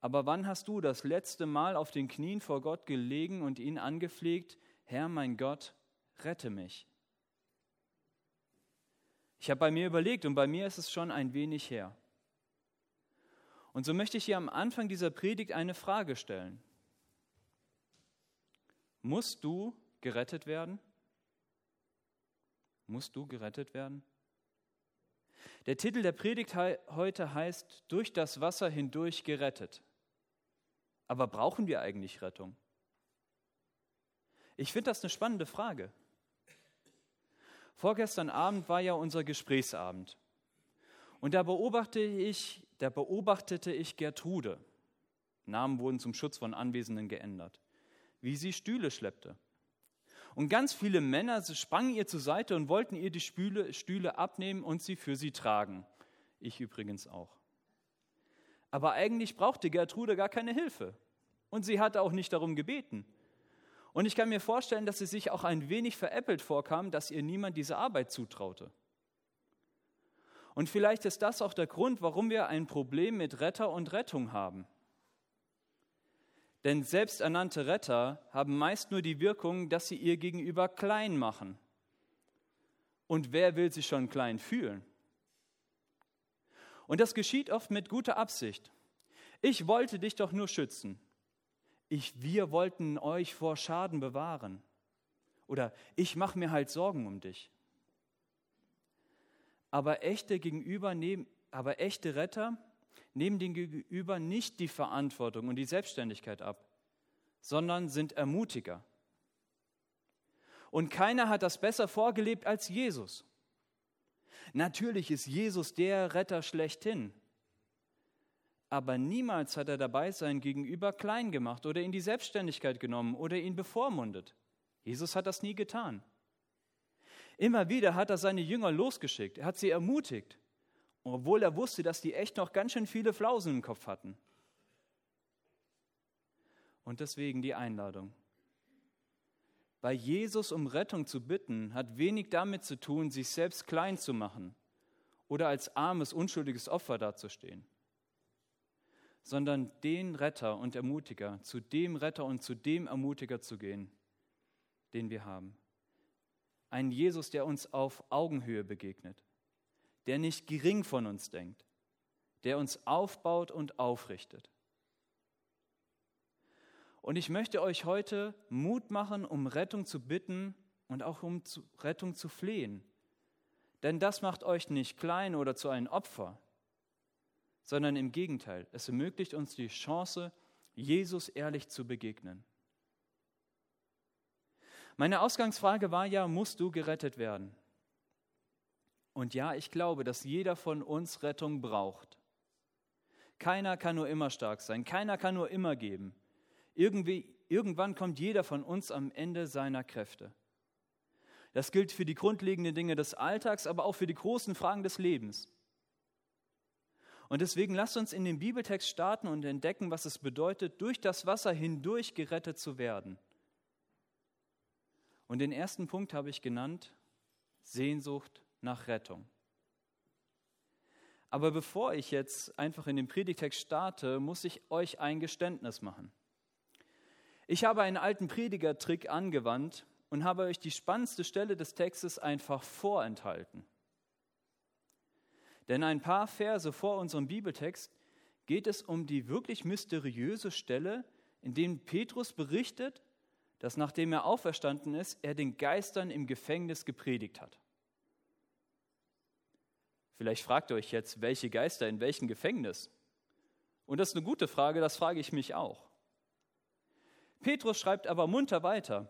Aber wann hast du das letzte Mal auf den Knien vor Gott gelegen und ihn angepflegt, Herr mein Gott, rette mich? Ich habe bei mir überlegt und bei mir ist es schon ein wenig her. Und so möchte ich hier am Anfang dieser Predigt eine Frage stellen. Musst du gerettet werden? Musst du gerettet werden? Der Titel der Predigt heute heißt Durch das Wasser hindurch gerettet. Aber brauchen wir eigentlich Rettung? Ich finde das eine spannende Frage. Vorgestern Abend war ja unser Gesprächsabend. Und da beobachtete ich, da beobachtete ich Gertrude. Namen wurden zum Schutz von Anwesenden geändert. Wie sie Stühle schleppte. Und ganz viele Männer sprangen ihr zur Seite und wollten ihr die Stühle, Stühle abnehmen und sie für sie tragen. Ich übrigens auch. Aber eigentlich brauchte Gertrude gar keine Hilfe. Und sie hatte auch nicht darum gebeten. Und ich kann mir vorstellen, dass sie sich auch ein wenig veräppelt vorkam, dass ihr niemand diese Arbeit zutraute. Und vielleicht ist das auch der Grund, warum wir ein Problem mit Retter und Rettung haben. Denn selbsternannte Retter haben meist nur die Wirkung, dass sie ihr Gegenüber klein machen. Und wer will sich schon klein fühlen? Und das geschieht oft mit guter Absicht. Ich wollte dich doch nur schützen. Ich, wir wollten euch vor Schaden bewahren. Oder ich mache mir halt Sorgen um dich. Aber echte Gegenüber nehmen, aber echte Retter nehmen dem Gegenüber nicht die Verantwortung und die Selbstständigkeit ab, sondern sind Ermutiger. Und keiner hat das besser vorgelebt als Jesus. Natürlich ist Jesus der Retter schlechthin. Aber niemals hat er dabei sein Gegenüber klein gemacht oder in die Selbstständigkeit genommen oder ihn bevormundet. Jesus hat das nie getan. Immer wieder hat er seine Jünger losgeschickt, er hat sie ermutigt, obwohl er wusste, dass die echt noch ganz schön viele Flausen im Kopf hatten. Und deswegen die Einladung. Bei Jesus um Rettung zu bitten, hat wenig damit zu tun, sich selbst klein zu machen oder als armes, unschuldiges Opfer dazustehen, sondern den Retter und Ermutiger, zu dem Retter und zu dem Ermutiger zu gehen, den wir haben. Ein Jesus, der uns auf Augenhöhe begegnet der nicht gering von uns denkt, der uns aufbaut und aufrichtet. Und ich möchte euch heute Mut machen, um Rettung zu bitten und auch um Rettung zu flehen. Denn das macht euch nicht klein oder zu einem Opfer, sondern im Gegenteil, es ermöglicht uns die Chance, Jesus ehrlich zu begegnen. Meine Ausgangsfrage war ja, musst du gerettet werden? Und ja, ich glaube, dass jeder von uns Rettung braucht. Keiner kann nur immer stark sein, keiner kann nur immer geben. Irgendwie, irgendwann kommt jeder von uns am Ende seiner Kräfte. Das gilt für die grundlegenden Dinge des Alltags, aber auch für die großen Fragen des Lebens. Und deswegen lasst uns in den Bibeltext starten und entdecken, was es bedeutet, durch das Wasser hindurch gerettet zu werden. Und den ersten Punkt habe ich genannt, Sehnsucht nach Rettung. Aber bevor ich jetzt einfach in den Predigtext starte, muss ich euch ein Geständnis machen. Ich habe einen alten Predigertrick angewandt und habe euch die spannendste Stelle des Textes einfach vorenthalten. Denn ein paar Verse vor unserem Bibeltext geht es um die wirklich mysteriöse Stelle, in dem Petrus berichtet, dass nachdem er auferstanden ist, er den Geistern im Gefängnis gepredigt hat. Vielleicht fragt ihr euch jetzt, welche Geister in welchem Gefängnis? Und das ist eine gute Frage, das frage ich mich auch. Petrus schreibt aber munter weiter.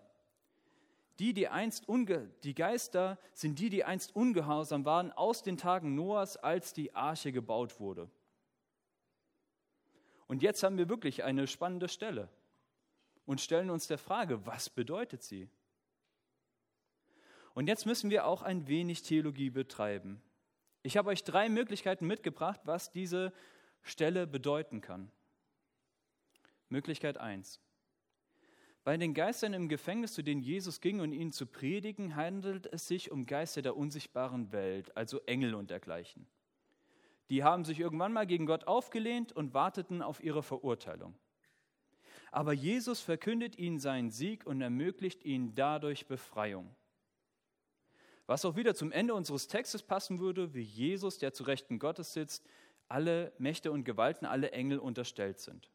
Die, die, einst unge die Geister sind die, die einst ungehorsam waren aus den Tagen Noahs, als die Arche gebaut wurde. Und jetzt haben wir wirklich eine spannende Stelle und stellen uns der Frage, was bedeutet sie? Und jetzt müssen wir auch ein wenig Theologie betreiben. Ich habe euch drei Möglichkeiten mitgebracht, was diese Stelle bedeuten kann. Möglichkeit 1. Bei den Geistern im Gefängnis, zu denen Jesus ging, um ihnen zu predigen, handelt es sich um Geister der unsichtbaren Welt, also Engel und dergleichen. Die haben sich irgendwann mal gegen Gott aufgelehnt und warteten auf ihre Verurteilung. Aber Jesus verkündet ihnen seinen Sieg und ermöglicht ihnen dadurch Befreiung. Was auch wieder zum Ende unseres Textes passen würde, wie Jesus, der zu Rechten Gottes sitzt, alle Mächte und Gewalten, alle Engel unterstellt sind.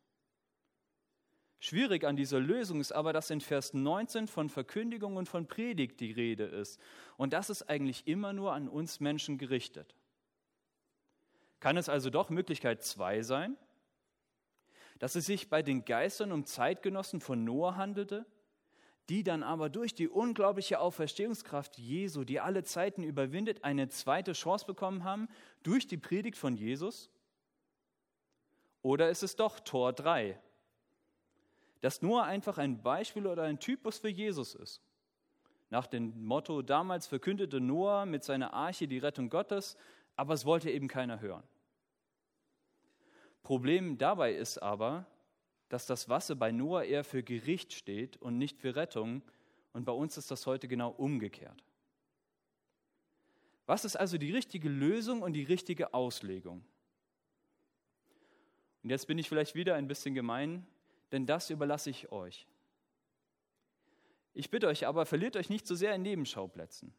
Schwierig an dieser Lösung ist aber, dass in Vers 19 von Verkündigung und von Predigt die Rede ist. Und das ist eigentlich immer nur an uns Menschen gerichtet. Kann es also doch Möglichkeit 2 sein? Dass es sich bei den Geistern um Zeitgenossen von Noah handelte, die dann aber durch die unglaubliche Auferstehungskraft Jesu, die alle Zeiten überwindet, eine zweite Chance bekommen haben durch die Predigt von Jesus? Oder ist es doch Tor 3, dass Noah einfach ein Beispiel oder ein Typus für Jesus ist. Nach dem Motto, damals verkündete Noah mit seiner Arche die Rettung Gottes, aber es wollte eben keiner hören. Problem dabei ist aber, dass das Wasser bei Noah eher für Gericht steht und nicht für Rettung, und bei uns ist das heute genau umgekehrt. Was ist also die richtige Lösung und die richtige Auslegung? Und jetzt bin ich vielleicht wieder ein bisschen gemein, denn das überlasse ich euch. Ich bitte euch aber, verliert euch nicht so sehr in Nebenschauplätzen.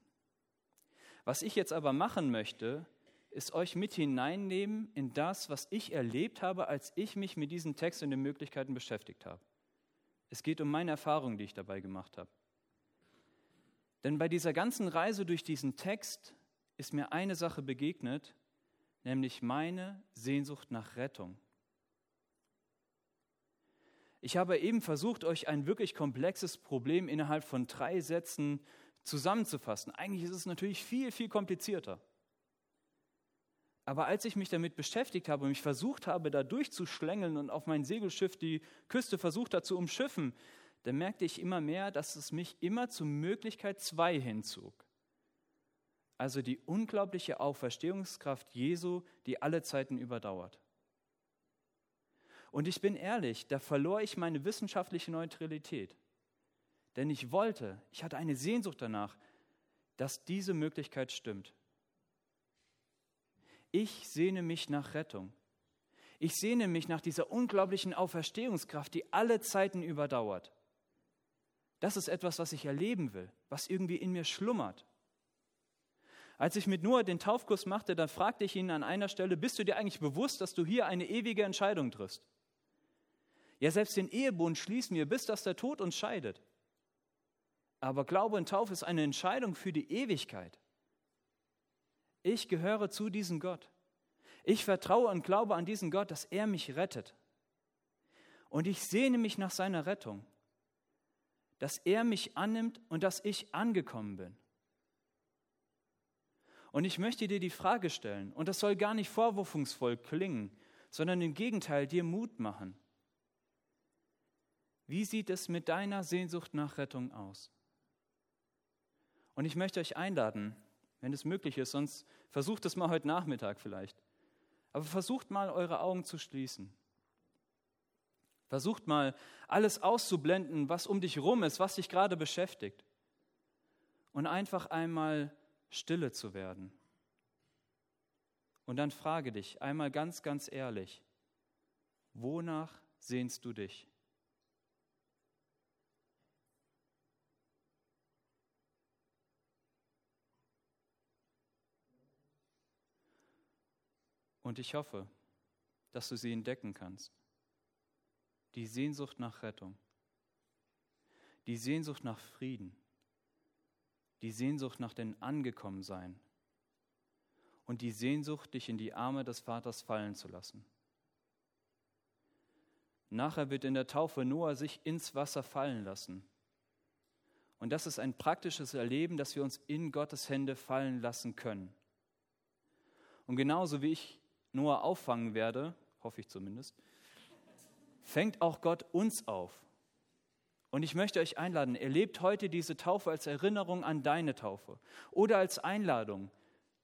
Was ich jetzt aber machen möchte, ist euch mit hineinnehmen in das, was ich erlebt habe, als ich mich mit diesem Text und den Möglichkeiten beschäftigt habe. Es geht um meine Erfahrungen, die ich dabei gemacht habe. Denn bei dieser ganzen Reise durch diesen Text ist mir eine Sache begegnet, nämlich meine Sehnsucht nach Rettung. Ich habe eben versucht, euch ein wirklich komplexes Problem innerhalb von drei Sätzen zusammenzufassen. Eigentlich ist es natürlich viel, viel komplizierter. Aber als ich mich damit beschäftigt habe und mich versucht habe, da durchzuschlängeln und auf mein Segelschiff die Küste versucht hat zu umschiffen, dann merkte ich immer mehr, dass es mich immer zur Möglichkeit zwei hinzog. Also die unglaubliche Auferstehungskraft Jesu, die alle Zeiten überdauert. Und ich bin ehrlich, da verlor ich meine wissenschaftliche Neutralität. Denn ich wollte, ich hatte eine Sehnsucht danach, dass diese Möglichkeit stimmt. Ich sehne mich nach Rettung. Ich sehne mich nach dieser unglaublichen Auferstehungskraft, die alle Zeiten überdauert. Das ist etwas, was ich erleben will, was irgendwie in mir schlummert. Als ich mit Noah den Taufkurs machte, dann fragte ich ihn an einer Stelle, bist du dir eigentlich bewusst, dass du hier eine ewige Entscheidung triffst? Ja, selbst den Ehebund schließen wir, bis dass der Tod uns scheidet. Aber Glaube und Taufe ist eine Entscheidung für die Ewigkeit. Ich gehöre zu diesem Gott. Ich vertraue und glaube an diesen Gott, dass er mich rettet. Und ich sehne mich nach seiner Rettung, dass er mich annimmt und dass ich angekommen bin. Und ich möchte dir die Frage stellen, und das soll gar nicht vorwurfungsvoll klingen, sondern im Gegenteil dir Mut machen. Wie sieht es mit deiner Sehnsucht nach Rettung aus? Und ich möchte euch einladen, wenn es möglich ist, sonst versucht es mal heute Nachmittag vielleicht. Aber versucht mal eure Augen zu schließen. Versucht mal alles auszublenden, was um dich rum ist, was dich gerade beschäftigt. Und einfach einmal stille zu werden. Und dann frage dich einmal ganz, ganz ehrlich, wonach sehnst du dich? Und ich hoffe, dass du sie entdecken kannst. Die Sehnsucht nach Rettung, die Sehnsucht nach Frieden, die Sehnsucht nach dem Angekommensein und die Sehnsucht, dich in die Arme des Vaters fallen zu lassen. Nachher wird in der Taufe Noah sich ins Wasser fallen lassen. Und das ist ein praktisches Erleben, dass wir uns in Gottes Hände fallen lassen können. Und genauso wie ich Noah auffangen werde, hoffe ich zumindest, fängt auch Gott uns auf. Und ich möchte euch einladen, erlebt heute diese Taufe als Erinnerung an deine Taufe oder als Einladung,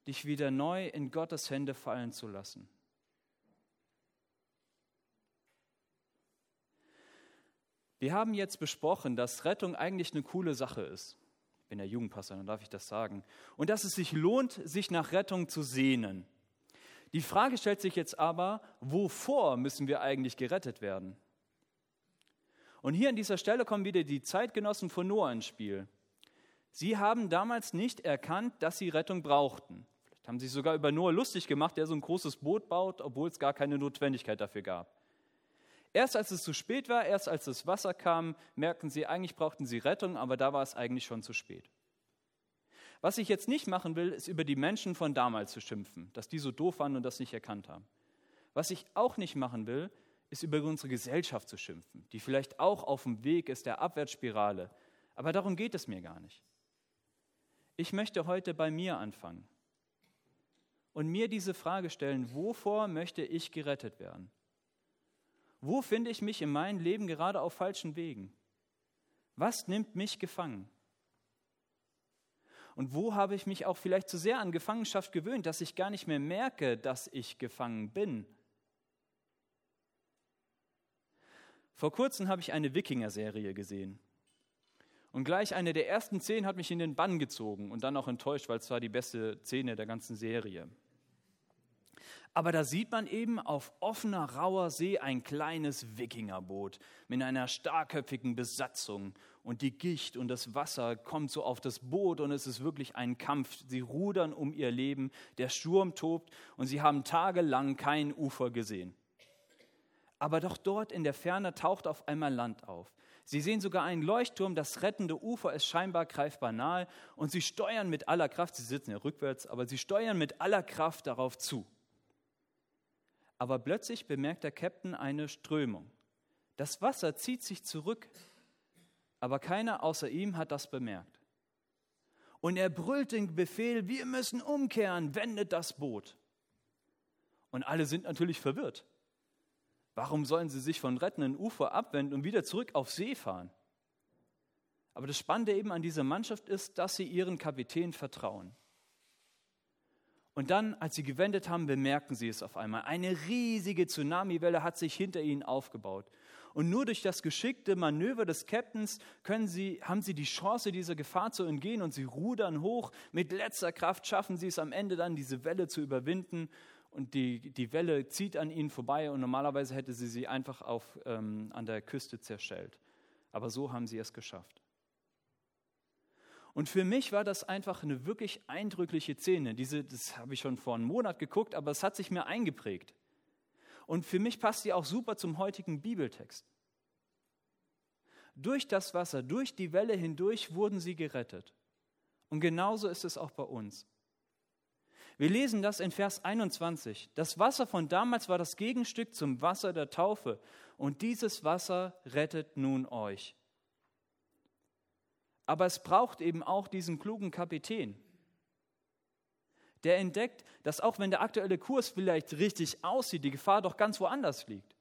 dich wieder neu in Gottes Hände fallen zu lassen. Wir haben jetzt besprochen, dass Rettung eigentlich eine coole Sache ist. Ich bin der Jugendpastor, dann darf ich das sagen. Und dass es sich lohnt, sich nach Rettung zu sehnen. Die Frage stellt sich jetzt aber, wovor müssen wir eigentlich gerettet werden? Und hier an dieser Stelle kommen wieder die Zeitgenossen von Noah ins Spiel. Sie haben damals nicht erkannt, dass sie Rettung brauchten. Vielleicht haben sie sich sogar über Noah lustig gemacht, der so ein großes Boot baut, obwohl es gar keine Notwendigkeit dafür gab. Erst als es zu spät war, erst als das Wasser kam, merkten sie, eigentlich brauchten sie Rettung, aber da war es eigentlich schon zu spät. Was ich jetzt nicht machen will, ist über die Menschen von damals zu schimpfen, dass die so doof waren und das nicht erkannt haben. Was ich auch nicht machen will, ist über unsere Gesellschaft zu schimpfen, die vielleicht auch auf dem Weg ist der Abwärtsspirale. Aber darum geht es mir gar nicht. Ich möchte heute bei mir anfangen und mir diese Frage stellen, wovor möchte ich gerettet werden? Wo finde ich mich in meinem Leben gerade auf falschen Wegen? Was nimmt mich gefangen? Und wo habe ich mich auch vielleicht zu sehr an Gefangenschaft gewöhnt, dass ich gar nicht mehr merke, dass ich gefangen bin? Vor kurzem habe ich eine Wikinger-Serie gesehen. Und gleich eine der ersten Szenen hat mich in den Bann gezogen und dann auch enttäuscht, weil es war die beste Szene der ganzen Serie. Aber da sieht man eben auf offener, rauer See ein kleines Wikingerboot mit einer starkköpfigen Besatzung. Und die Gicht und das Wasser kommt so auf das Boot und es ist wirklich ein Kampf. Sie rudern um ihr Leben, der Sturm tobt und sie haben tagelang kein Ufer gesehen. Aber doch dort in der Ferne taucht auf einmal Land auf. Sie sehen sogar einen Leuchtturm, das rettende Ufer ist scheinbar greifbar nahe und sie steuern mit aller Kraft, sie sitzen ja rückwärts, aber sie steuern mit aller Kraft darauf zu. Aber plötzlich bemerkt der Captain eine Strömung. Das Wasser zieht sich zurück, aber keiner außer ihm hat das bemerkt. Und er brüllt den Befehl, wir müssen umkehren, wendet das Boot. Und alle sind natürlich verwirrt. Warum sollen sie sich von rettenden Ufer abwenden und wieder zurück auf See fahren? Aber das Spannende eben an dieser Mannschaft ist, dass sie ihren Kapitän vertrauen. Und dann, als sie gewendet haben, bemerken sie es auf einmal. Eine riesige Tsunamiwelle hat sich hinter ihnen aufgebaut. Und nur durch das geschickte Manöver des Captains können sie, haben sie die Chance, dieser Gefahr zu entgehen und sie rudern hoch. Mit letzter Kraft schaffen sie es am Ende dann, diese Welle zu überwinden. Und die, die Welle zieht an ihnen vorbei und normalerweise hätte sie sie einfach auf, ähm, an der Küste zerschellt. Aber so haben sie es geschafft. Und für mich war das einfach eine wirklich eindrückliche Szene. Diese, das habe ich schon vor einem Monat geguckt, aber es hat sich mir eingeprägt. Und für mich passt die auch super zum heutigen Bibeltext. Durch das Wasser, durch die Welle hindurch wurden sie gerettet. Und genauso ist es auch bei uns. Wir lesen das in Vers 21. Das Wasser von damals war das Gegenstück zum Wasser der Taufe. Und dieses Wasser rettet nun euch. Aber es braucht eben auch diesen klugen Kapitän, der entdeckt, dass auch wenn der aktuelle Kurs vielleicht richtig aussieht, die Gefahr doch ganz woanders liegt.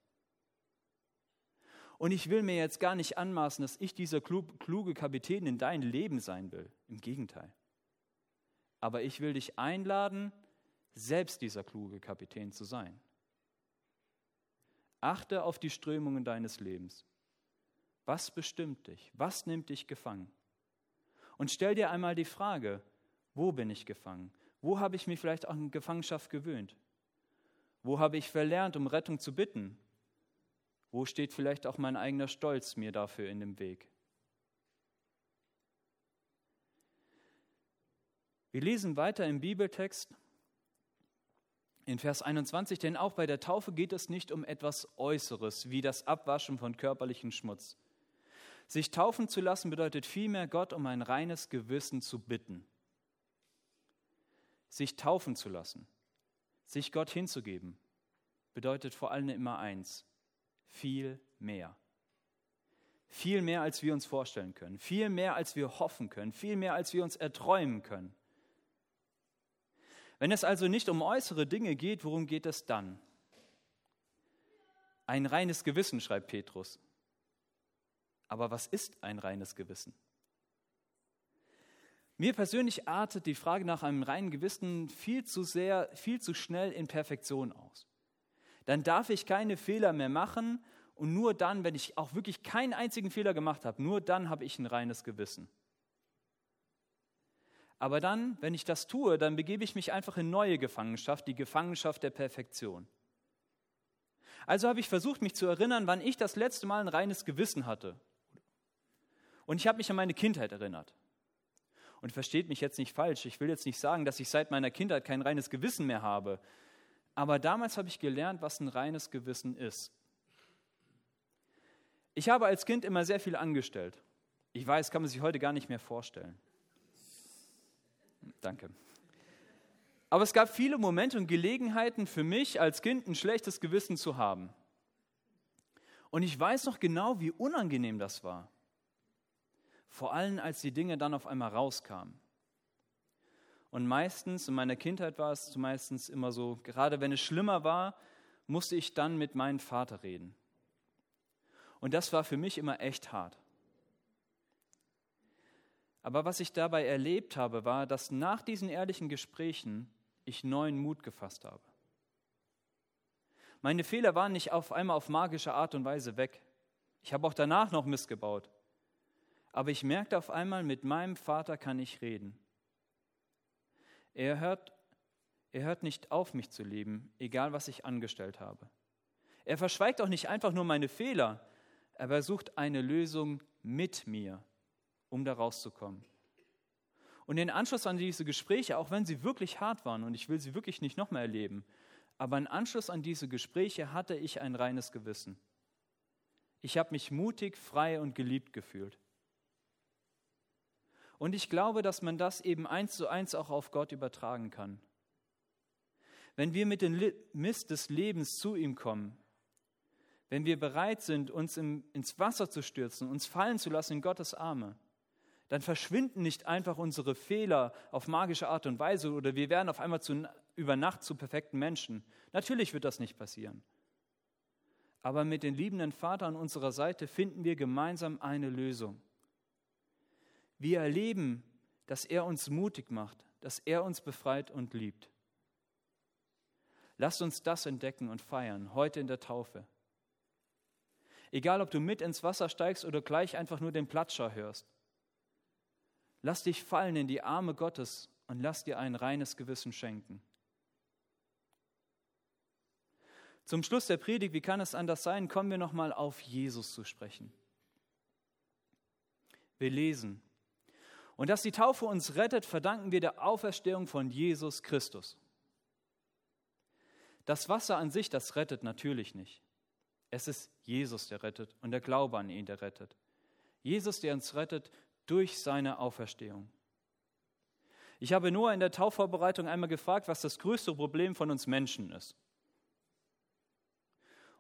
Und ich will mir jetzt gar nicht anmaßen, dass ich dieser kluge Kapitän in dein Leben sein will. Im Gegenteil. Aber ich will dich einladen, selbst dieser kluge Kapitän zu sein. Achte auf die Strömungen deines Lebens. Was bestimmt dich? Was nimmt dich gefangen? Und stell dir einmal die Frage, wo bin ich gefangen? Wo habe ich mich vielleicht auch in Gefangenschaft gewöhnt? Wo habe ich verlernt, um Rettung zu bitten? Wo steht vielleicht auch mein eigener Stolz mir dafür in dem Weg? Wir lesen weiter im Bibeltext in Vers 21, denn auch bei der Taufe geht es nicht um etwas Äußeres, wie das Abwaschen von körperlichem Schmutz. Sich taufen zu lassen bedeutet vielmehr, Gott um ein reines Gewissen zu bitten. Sich taufen zu lassen, sich Gott hinzugeben, bedeutet vor allem immer eins, viel mehr. Viel mehr, als wir uns vorstellen können, viel mehr, als wir hoffen können, viel mehr, als wir uns erträumen können. Wenn es also nicht um äußere Dinge geht, worum geht es dann? Ein reines Gewissen, schreibt Petrus. Aber was ist ein reines Gewissen? Mir persönlich artet die Frage nach einem reinen Gewissen viel zu sehr, viel zu schnell in Perfektion aus. Dann darf ich keine Fehler mehr machen und nur dann, wenn ich auch wirklich keinen einzigen Fehler gemacht habe, nur dann habe ich ein reines Gewissen. Aber dann, wenn ich das tue, dann begebe ich mich einfach in neue Gefangenschaft, die Gefangenschaft der Perfektion. Also habe ich versucht, mich zu erinnern, wann ich das letzte Mal ein reines Gewissen hatte. Und ich habe mich an meine Kindheit erinnert. Und versteht mich jetzt nicht falsch, ich will jetzt nicht sagen, dass ich seit meiner Kindheit kein reines Gewissen mehr habe. Aber damals habe ich gelernt, was ein reines Gewissen ist. Ich habe als Kind immer sehr viel angestellt. Ich weiß, kann man sich heute gar nicht mehr vorstellen. Danke. Aber es gab viele Momente und Gelegenheiten für mich als Kind ein schlechtes Gewissen zu haben. Und ich weiß noch genau, wie unangenehm das war. Vor allem, als die Dinge dann auf einmal rauskamen. Und meistens, in meiner Kindheit war es meistens immer so, gerade wenn es schlimmer war, musste ich dann mit meinem Vater reden. Und das war für mich immer echt hart. Aber was ich dabei erlebt habe, war, dass nach diesen ehrlichen Gesprächen ich neuen Mut gefasst habe. Meine Fehler waren nicht auf einmal auf magische Art und Weise weg. Ich habe auch danach noch missgebaut. Aber ich merkte auf einmal, mit meinem Vater kann ich reden. Er hört, er hört nicht auf, mich zu lieben, egal was ich angestellt habe. Er verschweigt auch nicht einfach nur meine Fehler, aber er sucht eine Lösung mit mir um da rauszukommen. Und in Anschluss an diese Gespräche, auch wenn sie wirklich hart waren, und ich will sie wirklich nicht nochmal erleben, aber in Anschluss an diese Gespräche hatte ich ein reines Gewissen. Ich habe mich mutig, frei und geliebt gefühlt. Und ich glaube, dass man das eben eins zu eins auch auf Gott übertragen kann. Wenn wir mit dem Mist des Lebens zu ihm kommen, wenn wir bereit sind, uns im, ins Wasser zu stürzen, uns fallen zu lassen in Gottes Arme, dann verschwinden nicht einfach unsere Fehler auf magische Art und Weise oder wir werden auf einmal zu, über Nacht zu perfekten Menschen. Natürlich wird das nicht passieren. Aber mit den liebenden Vater an unserer Seite finden wir gemeinsam eine Lösung. Wir erleben, dass er uns mutig macht, dass er uns befreit und liebt. Lasst uns das entdecken und feiern, heute in der Taufe. Egal, ob du mit ins Wasser steigst oder gleich einfach nur den Platscher hörst. Lass dich fallen in die Arme Gottes und lass dir ein reines Gewissen schenken. Zum Schluss der Predigt, wie kann es anders sein, kommen wir nochmal auf Jesus zu sprechen. Wir lesen, und dass die Taufe uns rettet, verdanken wir der Auferstehung von Jesus Christus. Das Wasser an sich, das rettet natürlich nicht. Es ist Jesus, der rettet und der Glaube an ihn, der rettet. Jesus, der uns rettet durch seine Auferstehung. Ich habe Noah in der Taufvorbereitung einmal gefragt, was das größte Problem von uns Menschen ist.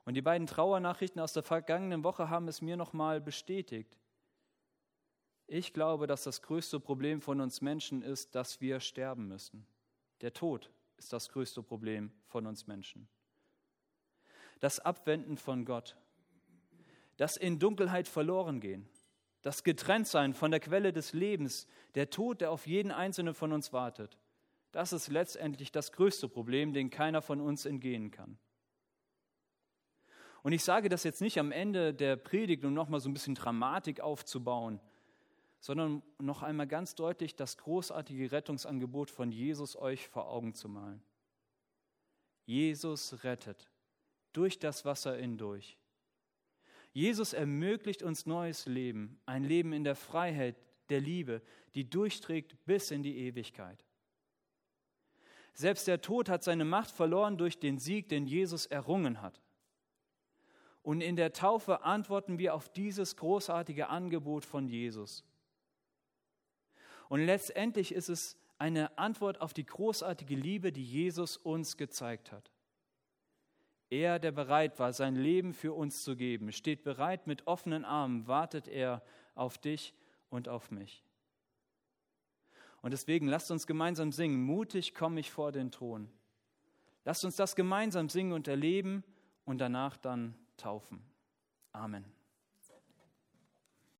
Und die beiden Trauernachrichten aus der vergangenen Woche haben es mir nochmal bestätigt. Ich glaube, dass das größte Problem von uns Menschen ist, dass wir sterben müssen. Der Tod ist das größte Problem von uns Menschen. Das Abwenden von Gott, das in Dunkelheit verloren gehen, das Getrenntsein von der Quelle des Lebens, der Tod, der auf jeden einzelnen von uns wartet, das ist letztendlich das größte Problem, dem keiner von uns entgehen kann. Und ich sage das jetzt nicht am Ende der Predigt, um nochmal so ein bisschen Dramatik aufzubauen, sondern noch einmal ganz deutlich das großartige Rettungsangebot von Jesus euch vor Augen zu malen. Jesus rettet durch das Wasser hindurch. Jesus ermöglicht uns neues Leben, ein Leben in der Freiheit, der Liebe, die durchträgt bis in die Ewigkeit. Selbst der Tod hat seine Macht verloren durch den Sieg, den Jesus errungen hat. Und in der Taufe antworten wir auf dieses großartige Angebot von Jesus. Und letztendlich ist es eine Antwort auf die großartige Liebe, die Jesus uns gezeigt hat. Er, der bereit war, sein Leben für uns zu geben, steht bereit mit offenen Armen, wartet er auf dich und auf mich. Und deswegen lasst uns gemeinsam singen, mutig komme ich vor den Thron. Lasst uns das gemeinsam singen und erleben und danach dann taufen. Amen.